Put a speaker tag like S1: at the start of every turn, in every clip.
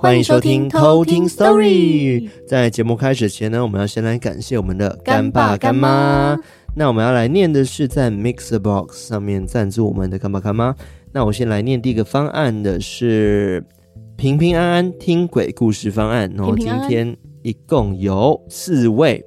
S1: 欢迎收听偷听 Story。在节目开始前呢，我们要先来感谢我们的干爸干妈。那我们要来念的是在 Mixerbox 上面赞助我们的干爸干妈。那我先来念第一个方案的是平平安安听鬼故事方案。然后今天一共有四位。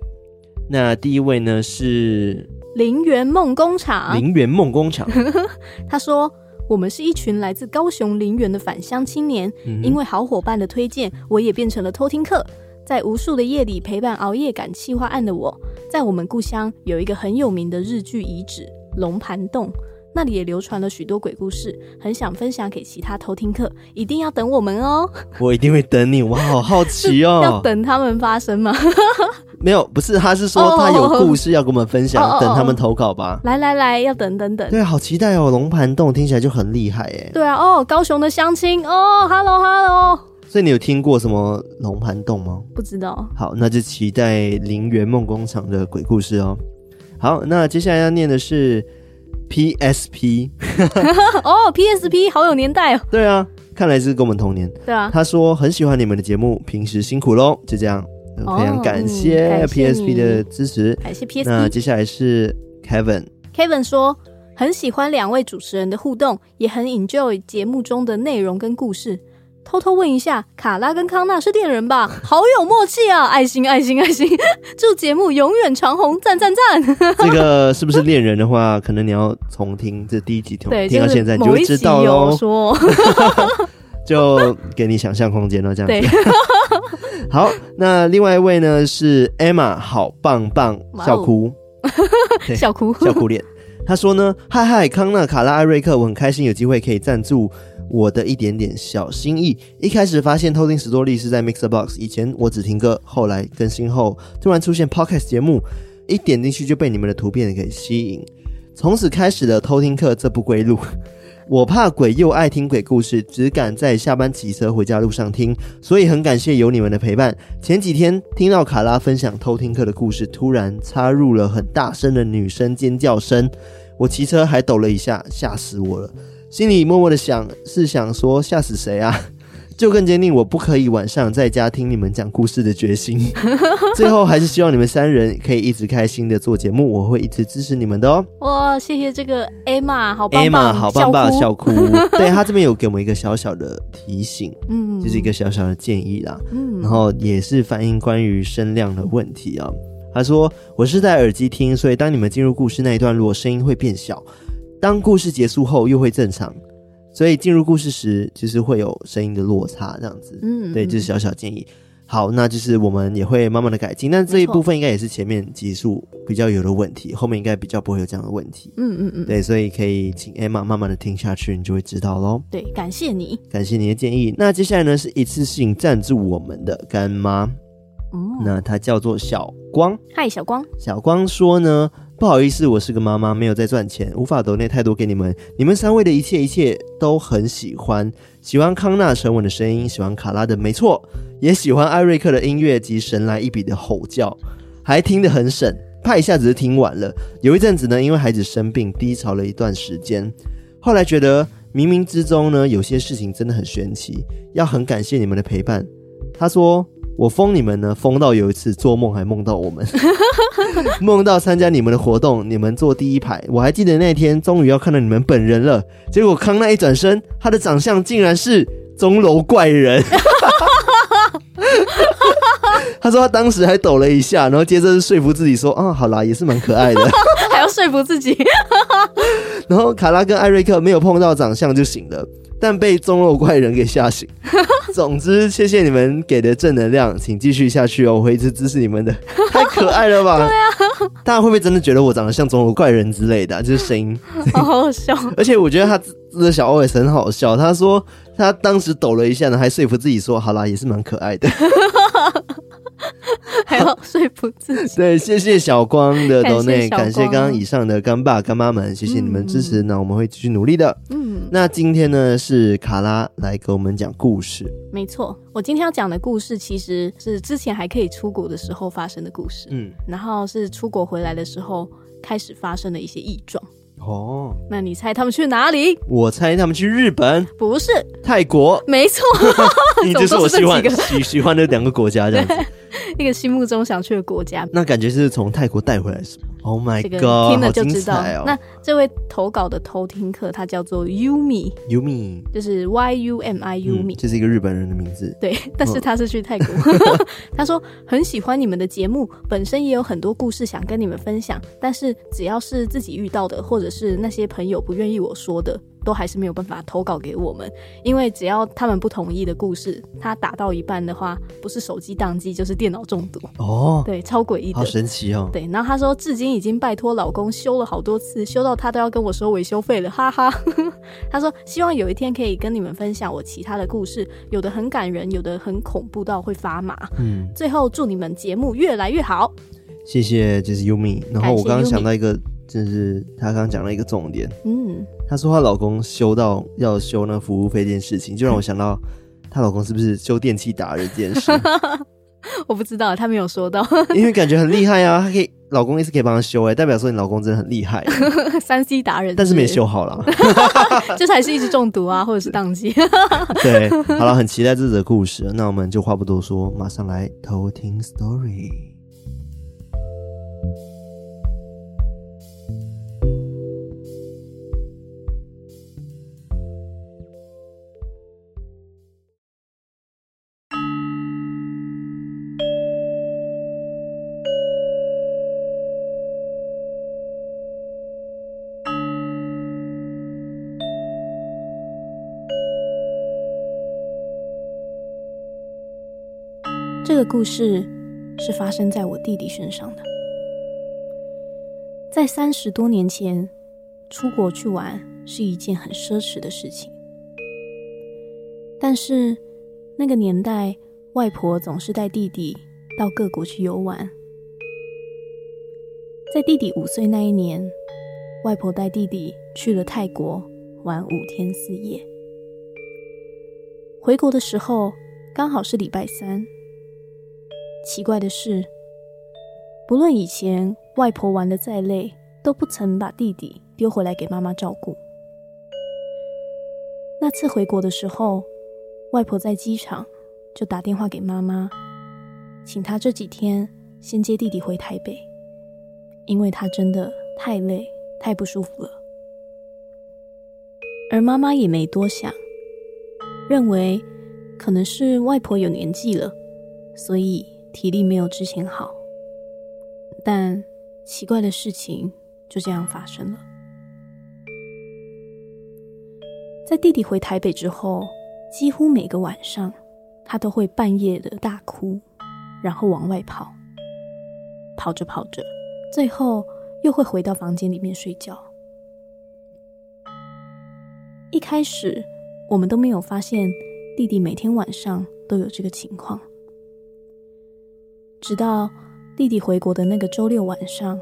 S1: 那第一位呢是
S2: 林园梦工厂。
S1: 林园梦工厂，
S2: 他说。我们是一群来自高雄林园的返乡青年，嗯、因为好伙伴的推荐，我也变成了偷听客。在无数的夜里陪伴熬夜赶企划案的我，在我们故乡有一个很有名的日剧遗址龙盘洞，那里也流传了许多鬼故事，很想分享给其他偷听客，一定要等我们哦。
S1: 我一定会等你，我好好奇哦。
S2: 要等他们发生吗？
S1: 没有，不是，他是说他有故事要跟我们分享，oh, oh, oh. 等他们投稿吧。
S2: 来来来，要等等等。
S1: 对，好期待哦！龙盘洞听起来就很厉害耶。
S2: 对啊，哦，高雄的乡亲哦，Hello Hello。
S1: 所以你有听过什么龙盘洞吗？
S2: 不知道。
S1: 好，那就期待林园梦工厂的鬼故事哦。好，那接下来要念的是 PSP。
S2: 哦，PSP 好有年代哦。
S1: 对啊，看来是跟我们同年。
S2: 对啊。
S1: 他说很喜欢你们的节目，平时辛苦喽，就这样。非常感谢 PSP 的支持，
S2: 感谢 PSP。
S1: 那接下来是 Kevin，Kevin
S2: Kevin 说很喜欢两位主持人的互动，也很 enjoy 节目中的内容跟故事。偷偷问一下，卡拉跟康纳是恋人吧？好有默契啊！爱心爱心爱心，祝节目永远长红，赞赞赞！这
S1: 个是不是恋人的话，可能你要重听这第一集，听听到现在你就会知道喽。
S2: 说，
S1: 就给你想象空间了，这样子。好，那另外一位呢是 Emma，好棒棒，笑哭，
S2: 笑哭，
S1: 笑哭脸。他说呢，嗨嗨，康纳、卡拉、艾瑞克，我很开心有机会可以赞助我的一点点小心意。一开始发现偷听史多利是在 Mixer Box，以前我只听歌，后来更新后突然出现 Podcast 节目，一点进去就被你们的图片给吸引，从此开始了偷听课这不归路。我怕鬼又爱听鬼故事，只敢在下班骑车回家路上听，所以很感谢有你们的陪伴。前几天听到卡拉分享偷听课的故事，突然插入了很大声的女生尖叫声，我骑车还抖了一下，吓死我了，心里默默的想，是想说吓死谁啊？就更坚定我不可以晚上在家听你们讲故事的决心。最后还是希望你们三人可以一直开心的做节目，我会一直支持你们的哦。
S2: 哇，谢谢这个 Emma，好棒棒
S1: ，Emma 好棒棒，笑哭。对，他这边有给我们一个小小的提醒，嗯，就是一个小小的建议啦，嗯，然后也是反映关于声量的问题啊。他说我是戴耳机听，所以当你们进入故事那一段，如果声音会变小，当故事结束后又会正常。所以进入故事时，其实会有声音的落差，这样子。嗯，对，就是小小建议。好，那就是我们也会慢慢的改进。但这一部分应该也是前面集数比较有的问题，后面应该比较不会有这样的问题。嗯嗯嗯。对，所以可以请 Emma 慢慢的听下去，你就会知道喽。
S2: 对，感谢你，
S1: 感谢你的建议。那接下来呢，是一次性赞助我们的干妈。哦。那她叫做小光。
S2: 嗨，小光。
S1: 小光说呢。不好意思，我是个妈妈，没有在赚钱，无法抖内太多给你们。你们三位的一切一切都很喜欢，喜欢康纳沉稳的声音，喜欢卡拉的没错，也喜欢艾瑞克的音乐及神来一笔的吼叫，还听得很省，怕一下子就听完了。有一阵子呢，因为孩子生病，低潮了一段时间，后来觉得冥冥之中呢，有些事情真的很玄奇，要很感谢你们的陪伴。他说。我封你们呢，封到有一次做梦还梦到我们，梦到参加你们的活动，你们坐第一排。我还记得那天终于要看到你们本人了，结果康奈一转身，他的长相竟然是钟楼怪人。他说他当时还抖了一下，然后接着说服自己说：“啊，好啦，也是蛮可爱的。”
S2: 说服自己。
S1: 然后卡拉跟艾瑞克没有碰到长相就醒了。但被中肉怪人给吓醒。总之，谢谢你们给的正能量，请继续下去哦，我会一直支持你们的。太可爱了吧？对啊，大家会不会真的觉得我长得像钟楼怪人之类的啊？就是声音，
S2: 好好笑。
S1: 而且我觉得他的小 OS 很好笑。他说他当时抖了一下呢，还说服自己说：“好啦，也是蛮可爱的。”
S2: 还要说服自己。
S1: 对，谢谢小光的抖内，感谢刚
S2: 刚
S1: 以上的干爸干妈们，谢谢你们支持，嗯、那我们会继续努力的。嗯，那今天呢是卡拉来给我们讲故事。
S2: 没错，我今天要讲的故事其实是之前还可以出国的时候发生的故事。嗯，然后是出国回来的时候开始发生的一些异状。哦，那你猜他们去哪里？
S1: 我猜他们去日本，
S2: 不是
S1: 泰国，
S2: 没错，
S1: 你就是我喜欢喜喜欢的两个国家这样子。
S2: 一个心目中想去的国家，
S1: 那感觉是从泰国带回来是吗？Oh my god，、这个、
S2: 听了就知道。
S1: 哦、
S2: 那这位投稿的偷听客，他叫做 Yumi，Yumi 就是 Y U M I Yumi，
S1: 这、嗯、是一个日本人的名字。
S2: 对，但是他是去泰国。他说很喜欢你们的节目，本身也有很多故事想跟你们分享，但是只要是自己遇到的，或者是那些朋友不愿意我说的。都还是没有办法投稿给我们，因为只要他们不同意的故事，他打到一半的话，不是手机宕机就是电脑中毒哦，对，超诡异的，
S1: 好神奇哦。
S2: 对，然后他说，至今已经拜托老公修了好多次，修到他都要跟我收维修费了，哈哈。他说，希望有一天可以跟你们分享我其他的故事，有的很感人，有的很恐怖到会发麻。嗯，最后祝你们节目越来越好，
S1: 谢谢，这是 Yumi。然后我刚刚想到一个。就是她刚刚讲了一个重点，嗯，她说她老公修到要修那服务费这件事情，就让我想到她老公是不是修电器达人这件事？
S2: 我不知道，他没有说到，
S1: 因为感觉很厉害啊，她可以老公一直可以帮她修，哎，代表说你老公真的很厉害，
S2: 三 C 达人，
S1: 但是没修好了，
S2: 就是还是一直中毒啊，或者是宕机。
S1: 对，好了，很期待这则故事，那我们就话不多说，马上来偷听 story。
S2: 这个故事是发生在我弟弟身上的。在三十多年前，出国去玩是一件很奢侈的事情。但是那个年代，外婆总是带弟弟到各国去游玩。在弟弟五岁那一年，外婆带弟弟去了泰国玩五天四夜。回国的时候，刚好是礼拜三。奇怪的是，不论以前外婆玩得再累，都不曾把弟弟丢回来给妈妈照顾。那次回国的时候，外婆在机场就打电话给妈妈，请她这几天先接弟弟回台北，因为他真的太累、太不舒服了。而妈妈也没多想，认为可能是外婆有年纪了，所以。体力没有之前好，但奇怪的事情就这样发生了。在弟弟回台北之后，几乎每个晚上，他都会半夜的大哭，然后往外跑，跑着跑着，最后又会回到房间里面睡觉。一开始，我们都没有发现弟弟每天晚上都有这个情况。直到弟弟回国的那个周六晚上，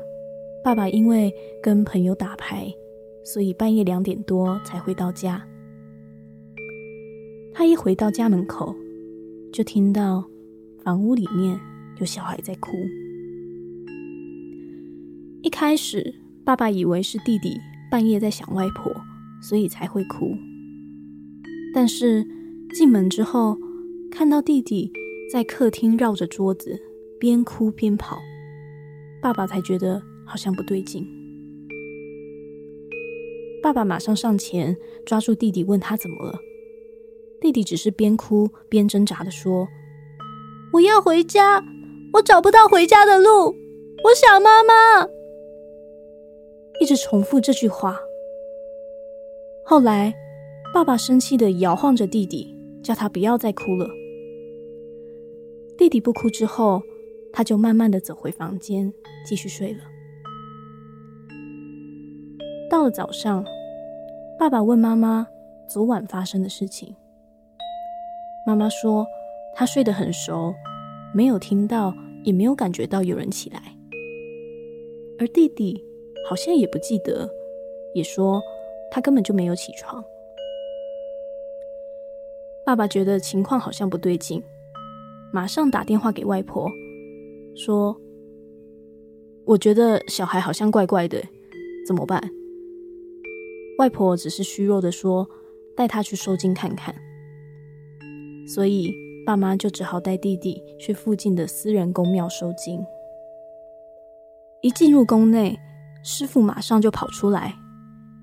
S2: 爸爸因为跟朋友打牌，所以半夜两点多才回到家。他一回到家门口，就听到房屋里面有小孩在哭。一开始，爸爸以为是弟弟半夜在想外婆，所以才会哭。但是进门之后，看到弟弟在客厅绕着桌子。边哭边跑，爸爸才觉得好像不对劲。爸爸马上上前抓住弟弟，问他怎么了。弟弟只是边哭边挣扎地说：“我要回家，我找不到回家的路，我想妈妈。”一直重复这句话。后来，爸爸生气地摇晃着弟弟，叫他不要再哭了。弟弟不哭之后。他就慢慢的走回房间，继续睡了。到了早上，爸爸问妈妈昨晚发生的事情。妈妈说，他睡得很熟，没有听到，也没有感觉到有人起来。而弟弟好像也不记得，也说他根本就没有起床。爸爸觉得情况好像不对劲，马上打电话给外婆，说：“我觉得小孩好像怪怪的，怎么办？”外婆只是虚弱的说：“带他去收惊看看。”所以爸妈就只好带弟弟去附近的私人宫庙收惊。一进入宫内，师傅马上就跑出来，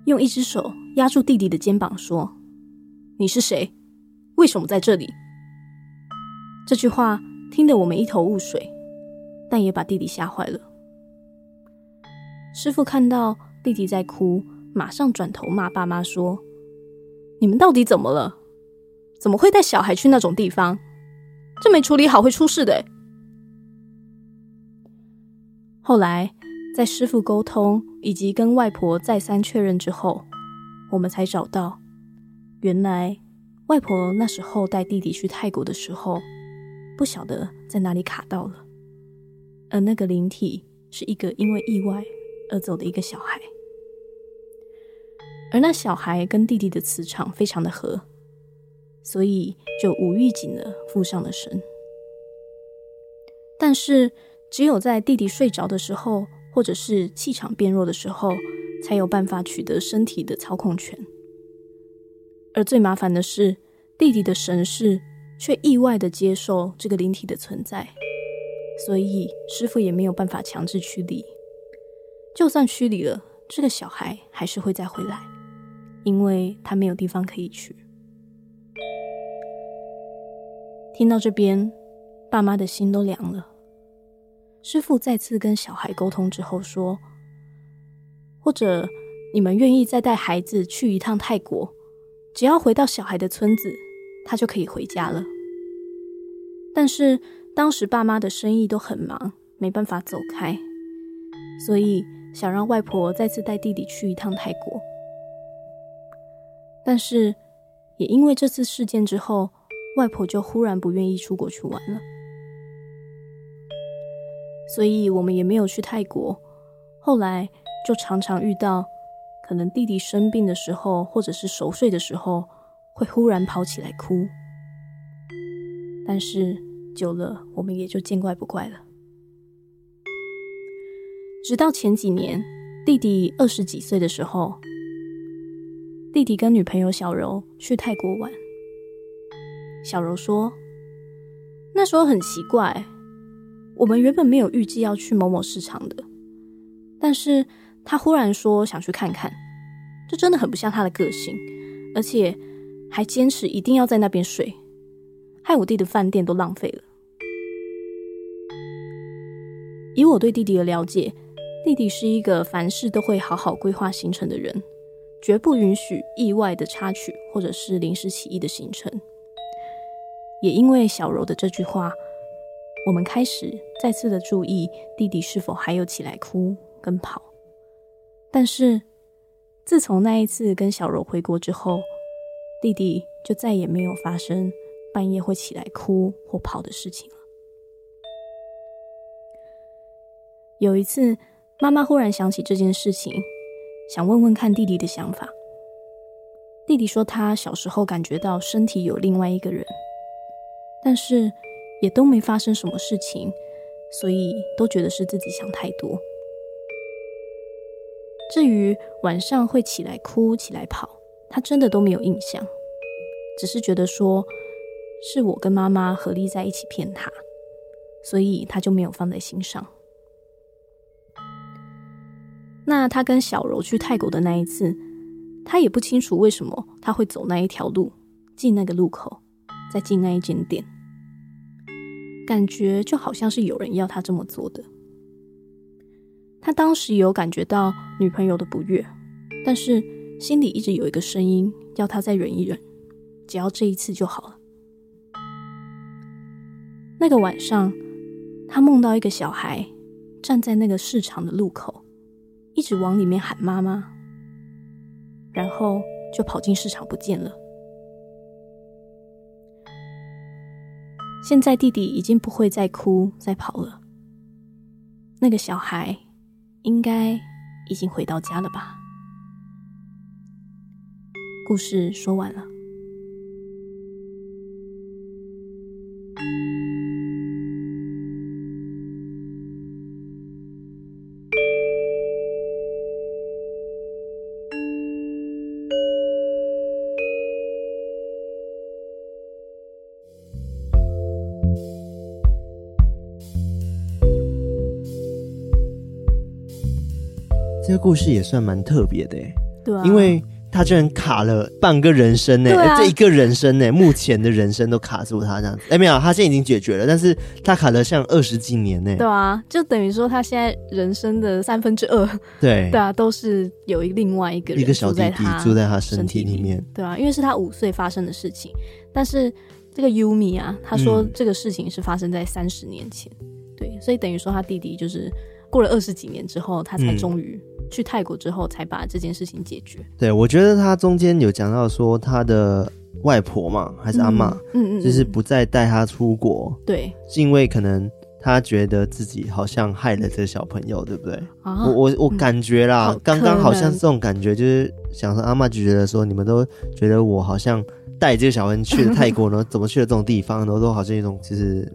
S2: 用一只手压住弟弟的肩膀，说：“你是谁？为什么在这里？”这句话听得我们一头雾水，但也把弟弟吓坏了。师傅看到弟弟在哭，马上转头骂爸妈说：“你们到底怎么了？怎么会带小孩去那种地方？这没处理好会出事的。”后来，在师傅沟通以及跟外婆再三确认之后，我们才找到，原来外婆那时候带弟弟去泰国的时候，不晓得在哪里卡到了，而那个灵体是一个因为意外而走的一个小孩，而那小孩跟弟弟的磁场非常的合，所以就无预警的附上了身，但是。只有在弟弟睡着的时候，或者是气场变弱的时候，才有办法取得身体的操控权。而最麻烦的是，弟弟的神识却意外的接受这个灵体的存在，所以师父也没有办法强制驱离。就算驱离了，这个小孩还是会再回来，因为他没有地方可以去。听到这边，爸妈的心都凉了。师父再次跟小孩沟通之后说：“或者你们愿意再带孩子去一趟泰国，只要回到小孩的村子，他就可以回家了。但是当时爸妈的生意都很忙，没办法走开，所以想让外婆再次带弟弟去一趟泰国。但是也因为这次事件之后，外婆就忽然不愿意出国去玩了。”所以我们也没有去泰国。后来就常常遇到，可能弟弟生病的时候，或者是熟睡的时候，会忽然跑起来哭。但是久了，我们也就见怪不怪了。直到前几年，弟弟二十几岁的时候，弟弟跟女朋友小柔去泰国玩。小柔说，那时候很奇怪。我们原本没有预计要去某某市场的，但是他忽然说想去看看，这真的很不像他的个性，而且还坚持一定要在那边睡，害我弟的饭店都浪费了。以我对弟弟的了解，弟弟是一个凡事都会好好规划行程的人，绝不允许意外的插曲或者是临时起意的行程。也因为小柔的这句话。我们开始再次的注意弟弟是否还有起来哭跟跑，但是自从那一次跟小柔回国之后，弟弟就再也没有发生半夜会起来哭或跑的事情。有一次，妈妈忽然想起这件事情，想问问看弟弟的想法。弟弟说他小时候感觉到身体有另外一个人，但是。也都没发生什么事情，所以都觉得是自己想太多。至于晚上会起来哭、起来跑，他真的都没有印象，只是觉得说是我跟妈妈合力在一起骗他，所以他就没有放在心上。那他跟小柔去泰国的那一次，他也不清楚为什么他会走那一条路，进那个路口，再进那一间店。感觉就好像是有人要他这么做的。他当时有感觉到女朋友的不悦，但是心里一直有一个声音要他再忍一忍，只要这一次就好了。那个晚上，他梦到一个小孩站在那个市场的路口，一直往里面喊妈妈，然后就跑进市场不见了。现在弟弟已经不会再哭再跑了，那个小孩应该已经回到家了吧？故事说完了。
S1: 个故事也算蛮特别的，
S2: 对啊，
S1: 因为他居然卡了半个人生呢，啊、这一个人生呢，目前的人生都卡住他这样子。哎，没有，他现在已经解决了，但是他卡了像二十几年呢。
S2: 对啊，就等于说他现在人生的三分之二，
S1: 对
S2: 对啊，都是有另外一个人
S1: 一个小弟弟住在他身体里面。
S2: 对啊，因为是他五岁发生的事情，但是这个 Yumi 啊，他说这个事情是发生在三十年前，嗯、对，所以等于说他弟弟就是过了二十几年之后，他才终于、嗯。去泰国之后才把这件事情解决。
S1: 对，我觉得他中间有讲到说他的外婆嘛，还是阿妈，嗯嗯，就是不再带他出国。
S2: 对，
S1: 是因为可能他觉得自己好像害了这个小朋友，对不对？啊、我我我感觉啦，刚刚、嗯、好像是这种感觉，就是想说阿嬷就觉得说，你们都觉得我好像带这个小朋友去了 泰国呢，怎么去了这种地方，然后都好像一种就是。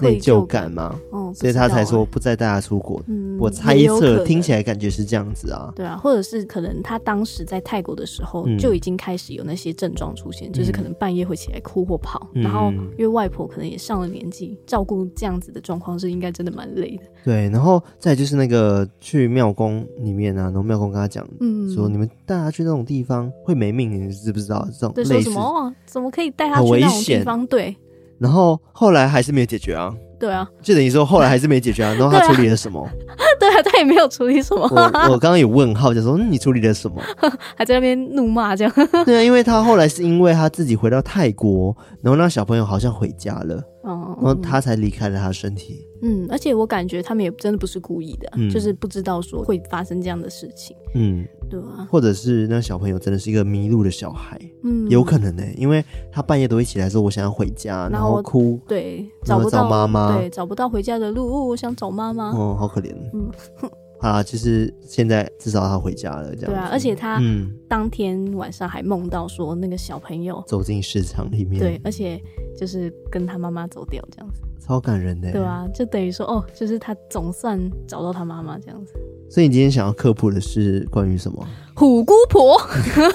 S1: 内疚感嘛，
S2: 哦，
S1: 所以他才说不再带他出国。嗯，我猜测听起来感觉是这样子啊。
S2: 对啊，或者是可能他当时在泰国的时候就已经开始有那些症状出现，嗯、就是可能半夜会起来哭或跑，嗯、然后因为外婆可能也上了年纪，照顾这样子的状况是应该真的蛮累的。
S1: 对，然后再就是那个去庙宫里面啊，然后庙公跟他讲，嗯，说你们带他去那种地方会没命，你知不知道？这种类似
S2: 对，说什么？怎么可以带他去那种地方？对。
S1: 然后后来还是没有解决啊。
S2: 对啊，
S1: 就等于说后来还是没解决啊。然后他处理了什么？
S2: 对啊，他也没有处理什么。
S1: 我我刚刚有问号，就说嗯，你处理了什么？
S2: 还在那边怒骂这样。
S1: 对啊，因为他后来是因为他自己回到泰国，然后那小朋友好像回家了，哦，然后他才离开了他身体。
S2: 嗯，而且我感觉他们也真的不是故意的，嗯、就是不知道说会发生这样的事情。嗯，对啊，
S1: 或者是那小朋友真的是一个迷路的小孩，嗯，有可能呢、欸，因为他半夜都会起来说我想要回家，然后哭，
S2: 对，找不到
S1: 妈妈，
S2: 对，找不到回家的路，哦、我想找妈妈，
S1: 哦，好可怜，嗯。啊，其实现在至少他回家了，这样。
S2: 对啊，而且他嗯，当天晚上还梦到说那个小朋友
S1: 走进市场里面，
S2: 对，而且就是跟他妈妈走掉这样子，
S1: 超感人的。
S2: 对啊，就等于说哦，就是他总算找到他妈妈这样子。
S1: 所以你今天想要科普的是关于什么？
S2: 虎姑婆。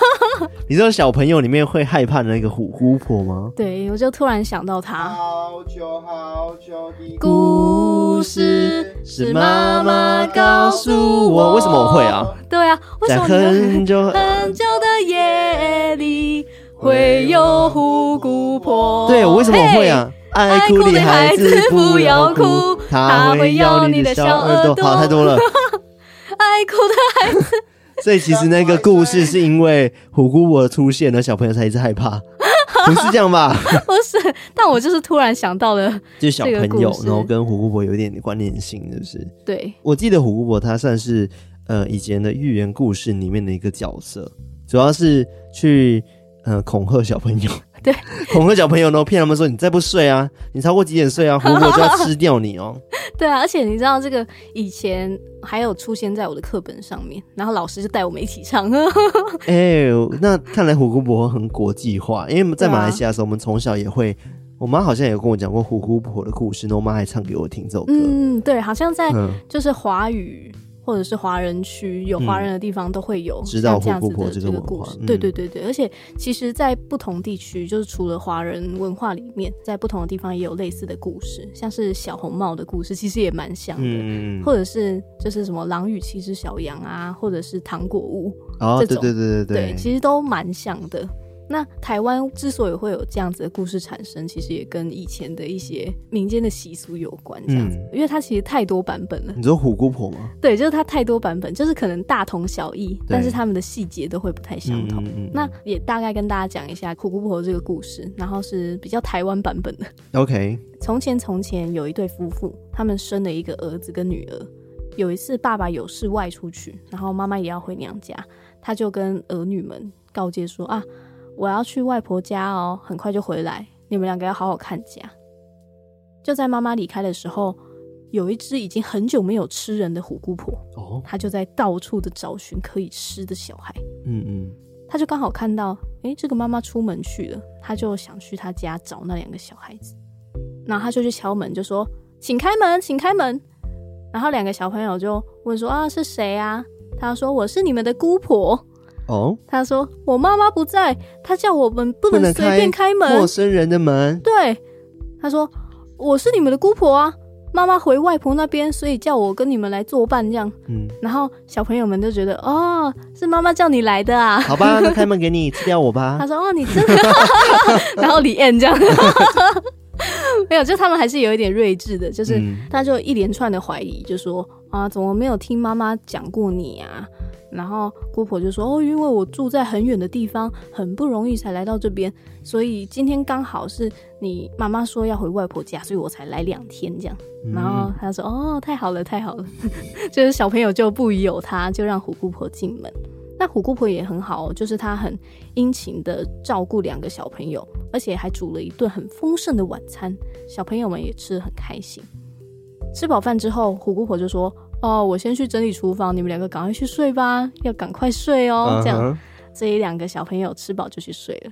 S1: 你知道小朋友里面会害怕的那个虎姑婆吗？
S2: 对，我就突然想到她。
S1: 好久好久的故事是妈妈告诉我。为什么我会啊？
S2: 对啊，为什么
S1: 在很久
S2: 很久的夜里会有虎姑婆？
S1: 对，我为什么我会啊？爱哭的孩子不要哭，他会咬你的小耳朵。好，太多了。
S2: 爱哭的孩子，
S1: 所以其实那个故事是因为虎姑婆的出现，那小朋友才一直害怕，不是这样吧？
S2: 不是，但我就是突然想到了，
S1: 就是小朋友，然后跟虎姑婆有一点关联性，是不是？
S2: 对，
S1: 我记得虎姑婆她算是呃以前的寓言故事里面的一个角色，主要是去呃恐吓小朋友。
S2: 对，
S1: 恐吓小朋友呢，骗他们说，你再不睡啊，你超过几点睡啊，虎姑婆就要吃掉你哦。
S2: 对啊，而且你知道这个以前还有出现在我的课本上面，然后老师就带我们一起唱。
S1: 哎、欸，那看来虎姑婆很国际化，因为在马来西亚的时候，我们从小也会，我妈好像也有跟我讲过虎姑婆的故事，那我妈还唱给我听这首歌。
S2: 嗯，对，好像在就是华语。或者是华人区有华人的地方都会有知道虎姑婆这个故事，对对对对，而且其实，在不同地区，就是除了华人文化里面，在不同的地方也有类似的故事，像是小红帽的故事，其实也蛮像的，嗯、或者是就是什么狼与七只小羊啊，或者是糖果屋，
S1: 哦，这种对对对对对，
S2: 对，其实都蛮像的。那台湾之所以会有这样子的故事产生，其实也跟以前的一些民间的习俗有关，这样子，嗯、因为它其实太多版本了。
S1: 你知道虎姑婆吗？
S2: 对，就是它太多版本，就是可能大同小异，但是他们的细节都会不太相同。嗯嗯嗯，那也大概跟大家讲一下虎姑婆这个故事，然后是比较台湾版本的。
S1: OK。
S2: 从前从前有一对夫妇，他们生了一个儿子跟女儿。有一次爸爸有事外出去，然后妈妈也要回娘家，他就跟儿女们告诫说啊。我要去外婆家哦，很快就回来。你们两个要好好看家。就在妈妈离开的时候，有一只已经很久没有吃人的虎姑婆哦，她就在到处的找寻可以吃的小孩。嗯嗯，她就刚好看到，诶，这个妈妈出门去了，她就想去她家找那两个小孩子。然后她就去敲门，就说：“请开门，请开门。”然后两个小朋友就问说：“啊，是谁啊？”她说：“我是你们的姑婆。”哦，她说：“我妈妈不在，她叫我们不能随便开门，
S1: 陌生人的门。”
S2: 对，他说。我是你们的姑婆啊，妈妈回外婆那边，所以叫我跟你们来作伴这样。嗯，然后小朋友们就觉得哦，是妈妈叫你来的啊。
S1: 好吧，那开门给你，吃掉我吧。
S2: 他说哦，你真的。然后李艳这样，没有，就他们还是有一点睿智的，就是他就一连串的怀疑，就说啊，怎么没有听妈妈讲过你啊？然后姑婆就说：“哦，因为我住在很远的地方，很不容易才来到这边，所以今天刚好是你妈妈说要回外婆家，所以我才来两天这样。”然后她说：“哦，太好了，太好了。”就是小朋友就不疑有他，就让虎姑婆进门。那虎姑婆也很好，就是她很殷勤的照顾两个小朋友，而且还煮了一顿很丰盛的晚餐，小朋友们也吃得很开心。吃饱饭之后，虎姑婆就说。哦，我先去整理厨房，你们两个赶快去睡吧，要赶快睡哦。Uh. 这样，这一两个小朋友吃饱就去睡了。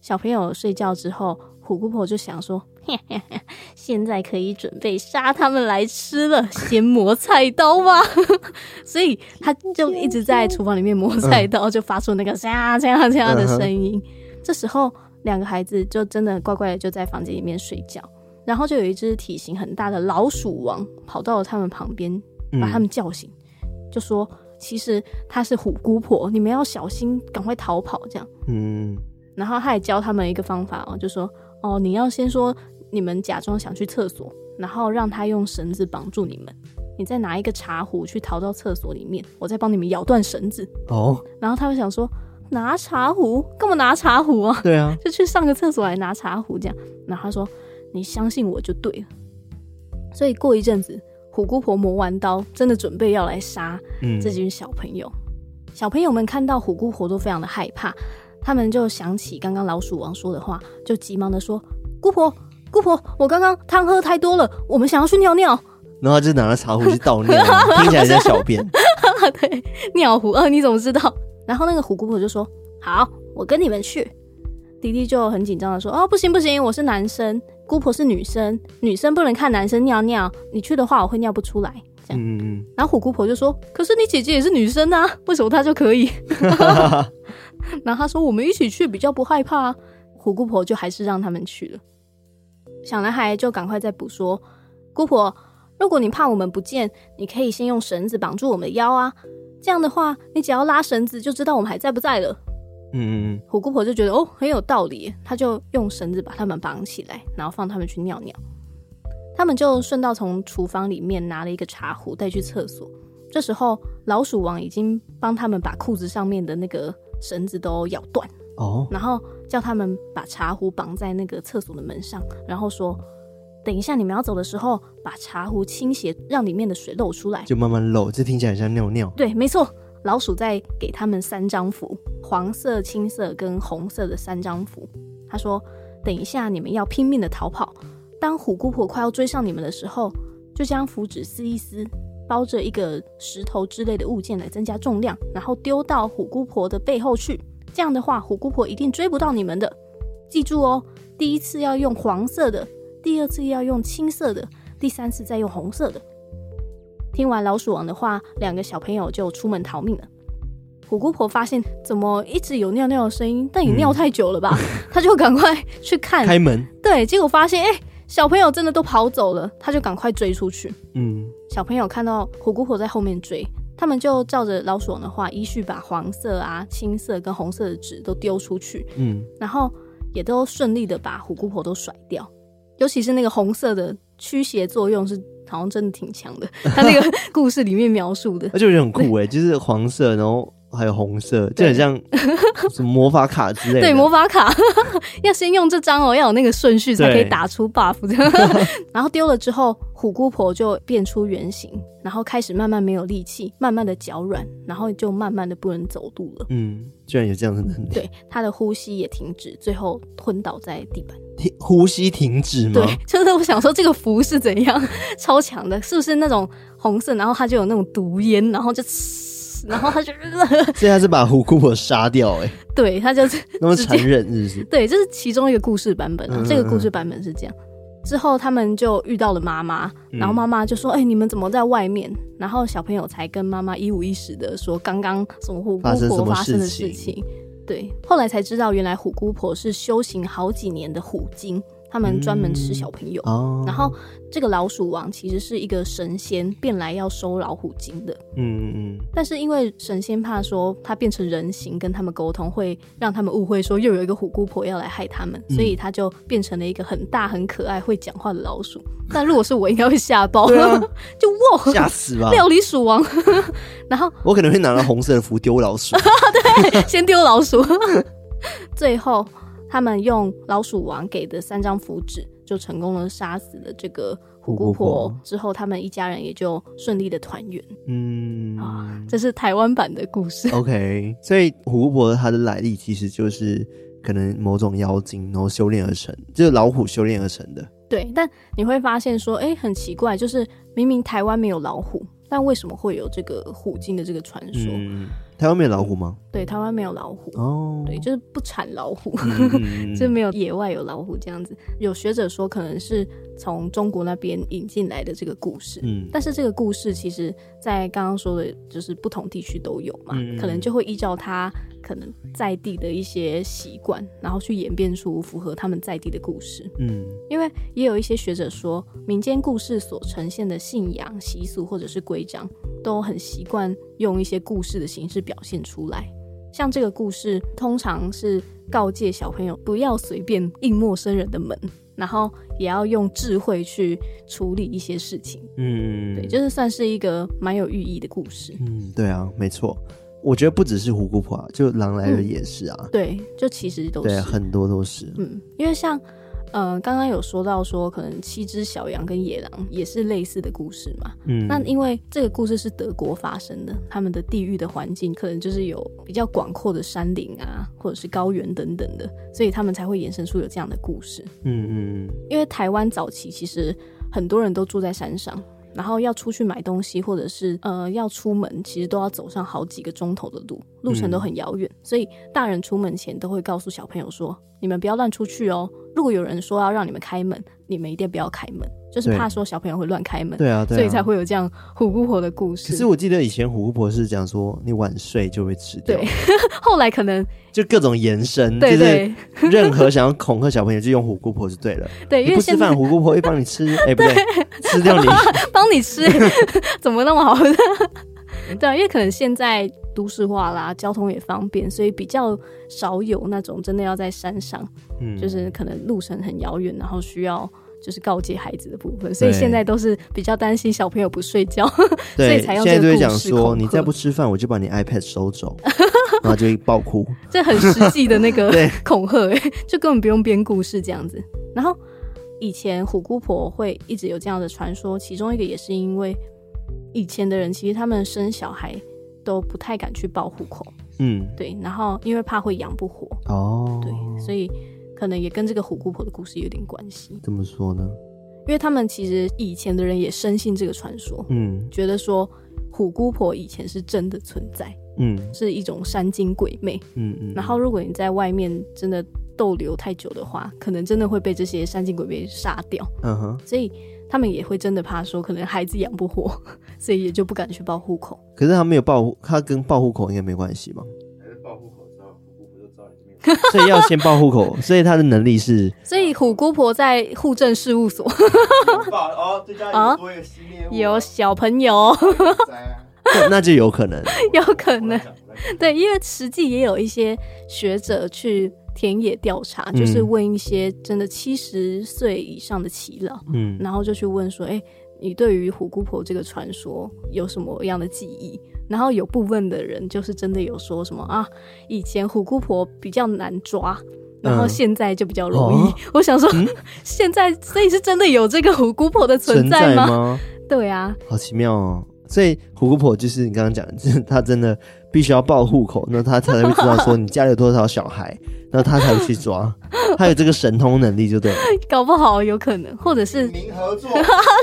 S2: 小朋友睡觉之后，虎姑婆就想说：“嘿嘿嘿，现在可以准备杀他们来吃了，先磨菜刀吧。”所以他就一直在厨房里面磨菜刀，就发出那个“呀这样这样”的声音。Uh. 这时候，两个孩子就真的乖乖的就在房间里面睡觉。然后就有一只体型很大的老鼠王跑到了他们旁边。把他们叫醒，嗯、就说：“其实她是虎姑婆，你们要小心，赶快逃跑。”这样，嗯，然后他也教他们一个方法哦，就说：“哦，你要先说你们假装想去厕所，然后让他用绳子绑住你们，你再拿一个茶壶去逃到厕所里面，我再帮你们咬断绳子。”哦，然后他们想说：“拿茶壶？干嘛拿茶壶啊？”
S1: 对啊，
S2: 就去上个厕所来拿茶壶这样。然后他说：“你相信我就对了。”所以过一阵子。虎姑婆磨完刀，真的准备要来杀这群小朋友。嗯、小朋友们看到虎姑婆都非常的害怕，他们就想起刚刚老鼠王说的话，就急忙的说：“姑婆，姑婆，我刚刚汤喝太多了，我们想要去尿尿。”
S1: 然后就拿了茶壶去倒尿，听起来像小便。
S2: 对，尿壶。啊，你怎么知道？然后那个虎姑婆就说：“好，我跟你们去。”弟弟就很紧张的说：“哦，不行不行，我是男生。”姑婆是女生，女生不能看男生尿尿。你去的话，我会尿不出来。这样，嗯、然后虎姑婆就说：“可是你姐姐也是女生啊，为什么她就可以？” 然后他说：“我们一起去比较不害怕。”虎姑婆就还是让他们去了。小男孩就赶快再补说：“姑婆，如果你怕我们不见，你可以先用绳子绑住我们的腰啊。这样的话，你只要拉绳子，就知道我们还在不在了。”嗯嗯嗯，虎姑婆就觉得哦很有道理，她就用绳子把他们绑起来，然后放他们去尿尿。他们就顺道从厨房里面拿了一个茶壶带去厕所。这时候老鼠王已经帮他们把裤子上面的那个绳子都咬断哦，然后叫他们把茶壶绑在那个厕所的门上，然后说等一下你们要走的时候，把茶壶倾斜，让里面的水漏出来，
S1: 就慢慢漏。这听起来像尿尿。
S2: 对，没错。老鼠再给他们三张符，黄色、青色跟红色的三张符。他说：“等一下，你们要拼命的逃跑。当虎姑婆快要追上你们的时候，就将符纸撕一撕，包着一个石头之类的物件来增加重量，然后丢到虎姑婆的背后去。这样的话，虎姑婆一定追不到你们的。记住哦，第一次要用黄色的，第二次要用青色的，第三次再用红色的。”听完老鼠王的话，两个小朋友就出门逃命了。虎姑婆发现怎么一直有尿尿的声音，但也尿太久了吧？她、嗯、就赶快去看
S1: 开门。
S2: 对，结果发现哎、欸，小朋友真的都跑走了，她就赶快追出去。嗯，小朋友看到虎姑婆在后面追，他们就照着老鼠王的话，依序把黄色啊、青色跟红色的纸都丢出去。嗯，然后也都顺利的把虎姑婆都甩掉，尤其是那个红色的驱邪作用是。好像真的挺强的，他那个故事里面描述的，
S1: 而且很酷哎，就是黄色，然后还有红色，就很像 什么魔法卡之类的。
S2: 对，魔法卡 要先用这张哦，要有那个顺序才可以打出 buff 这样。然后丢了之后，虎姑婆就变出原形，然后开始慢慢没有力气，慢慢的脚软，然后就慢慢的不能走路了。
S1: 嗯，居然有这样的能力。
S2: 对，她的呼吸也停止，最后昏倒在地板。
S1: 停，呼吸停止吗？
S2: 对，就是我想说这个符是怎样超强的，是不是那种红色，然后它就有那种毒烟，然后就。然后他就，
S1: 所以他是把虎姑婆杀掉，欸，哎，
S2: 对，他就是
S1: 那么残忍，是不是？
S2: 对，这是其中一个故事版本啊。嗯嗯嗯，这个故事版本是这样，之后他们就遇到了妈妈，然后妈妈就说：“哎，嗯欸，你们怎么在外面？”然后小朋友才跟妈妈一五一十的说刚刚什么虎姑婆发生的事情。对，后来才知道原来虎姑婆是修行好几年的虎精。他们专门吃小朋友，嗯，然后这个老鼠王其实是一个神仙变来要收老虎精的，嗯嗯，但是因为神仙怕说他变成人形跟他们沟通会让他们误会说又有一个虎姑婆要来害他们，所以他就变成了一个很大很可爱会讲话的老鼠。但如果是我，应该会吓爆，啊，就哇
S1: 吓死吧，
S2: 料理鼠王。然后
S1: 我可能会拿了红色的符丢老鼠，
S2: 对，先丢老鼠，最后。他们用老鼠王给的三张符纸，就成功的杀死了这个虎姑婆。之后，他们一家人也就顺利的团圆。嗯啊，这是台湾版的故事。
S1: OK，所以虎姑婆她的来历其实就是可能某种妖精，然后修炼而成，就是老虎修炼而成的。
S2: 对，但你会发现说，哎、欸，很奇怪，就是明明台湾没有老虎，但为什么会有这个虎鲸的这个传说？嗯
S1: 台湾没有老虎吗？
S2: 对，台湾没有老虎。哦、oh.，对，就是不产老虎，
S1: 嗯、
S2: 就没有野外有老虎这样子。有学者说，可能是从中国那边引进来的这个故事。嗯，但是这个故事其实，在刚刚说的，就是不同地区都有嘛、嗯，可能就会依照他可能在地的一些习惯，然后去演变出符合他们在地的故事。嗯，因为也有一些学者说，民间故事所呈现的信仰习俗或者是规章，都很习惯用一些故事的形式表现出来，像这个故事通常是告诫小朋友不要随便应陌生人的门，然后也要用智慧去处理一些事情。嗯，对，就是算是一个蛮有寓意的故事。
S1: 嗯，对啊，没错。我觉得不只是虎姑婆啊，就狼来了也是啊。
S2: 嗯，对，就其实都是，
S1: 对，很多都是。
S2: 嗯，因为像。呃，刚刚有说到说，可能七只小羊跟野狼也是类似的故事嘛。嗯，那因为这个故事是德国发生的，他们的地域的环境可能就是有比较广阔的山林啊，或者是高原等等的，所以他们才会衍生出有这样的故事。嗯嗯嗯。因为台湾早期其实很多人都住在山上，然后要出去买东西或者是呃要出门，其实都要走上好几个钟头的路，路程都很遥远，嗯，所以大人出门前都会告诉小朋友说：“你们不要乱出去哦。”如果有人说要让你们开门，你们一定不要开门，就是怕说小朋友会乱开门。
S1: 对啊，对啊，
S2: 所以才会有这样虎姑婆的故事。
S1: 可是我记得以前虎姑婆是讲说，你晚睡就会吃掉。
S2: 对，后来可能
S1: 就各种延伸，对对，就是 任何想要恐吓小朋友，就用虎姑婆是对了。
S2: 对，因为
S1: 不吃饭，虎姑婆会帮你吃。哎、欸，不对，吃掉你，
S2: 帮你吃，怎么那么好？对啊，因为可能现在都市化啦，交通也方便，所以比较少有那种真的要在山上，嗯，就是可能路程很遥远，然后需要就是告诫孩子的部分，所以现在都是比较担心小朋友不睡觉，所以才用这个故事。现在就会讲说，你再不吃饭，我就把你 iPad 收走，然后就会爆哭。这很实际的那个恐吓，哎，就根本不用编故事这样子。然后以前虎姑婆会一直有这样的传说，其中一个也是因为。以前的人其实他们生小孩都不太敢去报户口，嗯，对，然后因为怕会养不活，哦，对，所以可能也跟这个虎姑婆的故事有点关系。
S1: 怎么说呢？
S2: 因为他们其实以前的人也深信这个传说，嗯，觉得说虎姑婆以前是真的存在，嗯，是一种山精鬼魅，嗯嗯，然后如果你在外面真的逗留太久的话，可能真的会被这些山精鬼魅杀掉，嗯哼，所以。他们也会真的怕说，可能孩子养不活，所以也就不敢去报户口。
S1: 可是他没有报，他跟报户口应该没关系吧？还是报户口之后，虎姑婆就知道你 所以要先报户口。所以他的能力是，
S2: 所以虎姑婆在户政事务所。
S1: 哦，这家有多一个新业务，
S2: 有小朋友，
S1: 那就有可能，
S2: 有可能，对，因为实际也有一些学者去。田野调查就是问一些真的七十岁以上的耆老，嗯，然后就去问说，哎、欸，你对于虎姑婆这个传说有什么样的记忆？然后有部分的人就是真的有说什么啊，以前虎姑婆比较难抓，然后现在就比较容易。嗯哦、我想说，嗯、现在所以是真的有这个虎姑婆的存在吗？
S1: 在吗？
S2: 对啊，
S1: 好奇妙哦。所以虎姑婆就是你刚刚讲的，就是他真的必须要报户口，那他才会知道说你家里有多少小孩，然后他才会去抓。他有这个神通能力，就对了。
S2: 搞不好有可能，或者是
S1: 里民合作，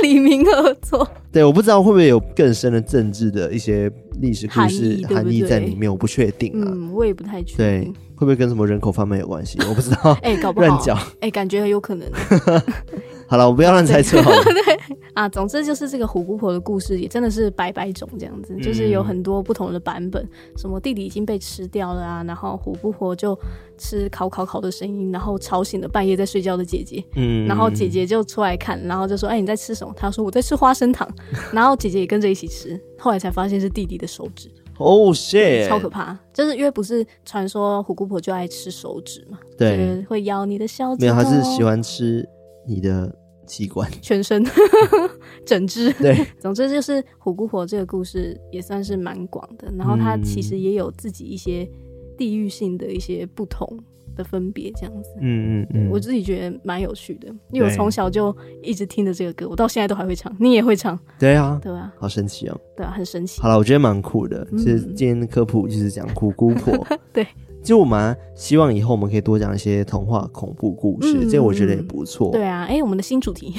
S2: 李明合作。
S1: 对，我不知道会不会有更深的政治的一些历史故事含义在里面，我不确定啊。
S2: 嗯，我也不太确定。
S1: 对，会不会跟什么人口贩卖有关系？我不知道。
S2: 哎、欸，搞不好
S1: 乱讲。
S2: 哎、欸，感觉很有可能。
S1: 好了，我不要乱猜测好了。
S2: 对，对啊，总之就是这个虎姑婆的故事也真的是百百种这样子，嗯、就是有很多不同的版本。什么弟弟已经被吃掉了啊，然后虎姑婆就吃烤烤烤的声音，然后吵醒了半夜在睡觉的姐姐。嗯，然后姐姐就出来看，然后就说：“哎、欸，你在吃什么？”她说：“我在吃花生糖。”然后姐姐也跟着一起吃，后来才发现是弟弟的手指。
S1: 哦，shit，
S2: 超可怕！就是因为不是传说虎姑婆就爱吃手指嘛，
S1: 对，
S2: 就是会咬你的小指。
S1: 没有，她是喜欢吃。你的器官，
S2: 全身，整只。
S1: 对，
S2: 总之就是虎姑婆这个故事也算是蛮广的，然后它其实也有自己一些地域性的一些不同的分别，这样子。
S1: 嗯嗯嗯，
S2: 我自己觉得蛮有趣的，因为我从小就一直听着这个歌，我到现在都还会唱。你也会唱？
S1: 对啊，
S2: 对啊，
S1: 好神奇哦。
S2: 对啊，很神奇。
S1: 好了，我觉得蛮酷的。其实今天的科普就是讲虎姑婆。
S2: 对。
S1: 就我蛮希望以后我们可以多讲一些童话恐怖故事，嗯、这我觉得也不错。
S2: 对啊，哎、欸，我们的新主题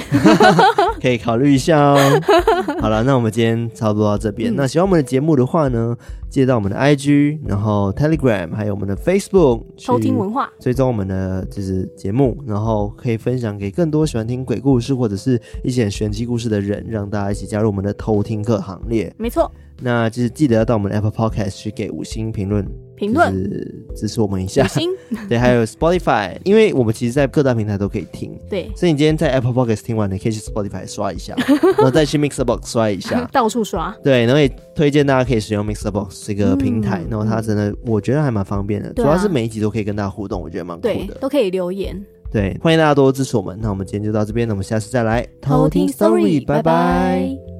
S1: 可以考虑一下哦。好了，那我们今天差不多到这边。嗯、那喜欢我们的节目的话呢，记得到我们的 IG，然后 Telegram，还有我们的 Facebook，
S2: 偷听文化，
S1: 追踪我们的就是节目，然后可以分享给更多喜欢听鬼故事或者是一些玄机故事的人，让大家一起加入我们的偷听客行列。
S2: 没错。
S1: 那就是记得要到我们的 Apple Podcast 去给五星评论，
S2: 评论
S1: 就是支持我们一下。对，还有 Spotify，因为我们其实，在各大平台都可以听。
S2: 对，
S1: 所以你今天在 Apple Podcast 听完，你可以去 Spotify 刷一下，然后再去 Mixerbox 刷一下，
S2: 到处刷。
S1: 对，然后也推荐大家可以使用 Mixerbox 这个平台，嗯、然后它真的我觉得还蛮方便的，啊、主要是每一集都可以跟大家互动，我觉得蛮酷的。
S2: 都可以留言。
S1: 对，欢迎大家多多支持我们。那我们今天就到这边，那我们下次再来
S2: 偷听 Story，拜拜。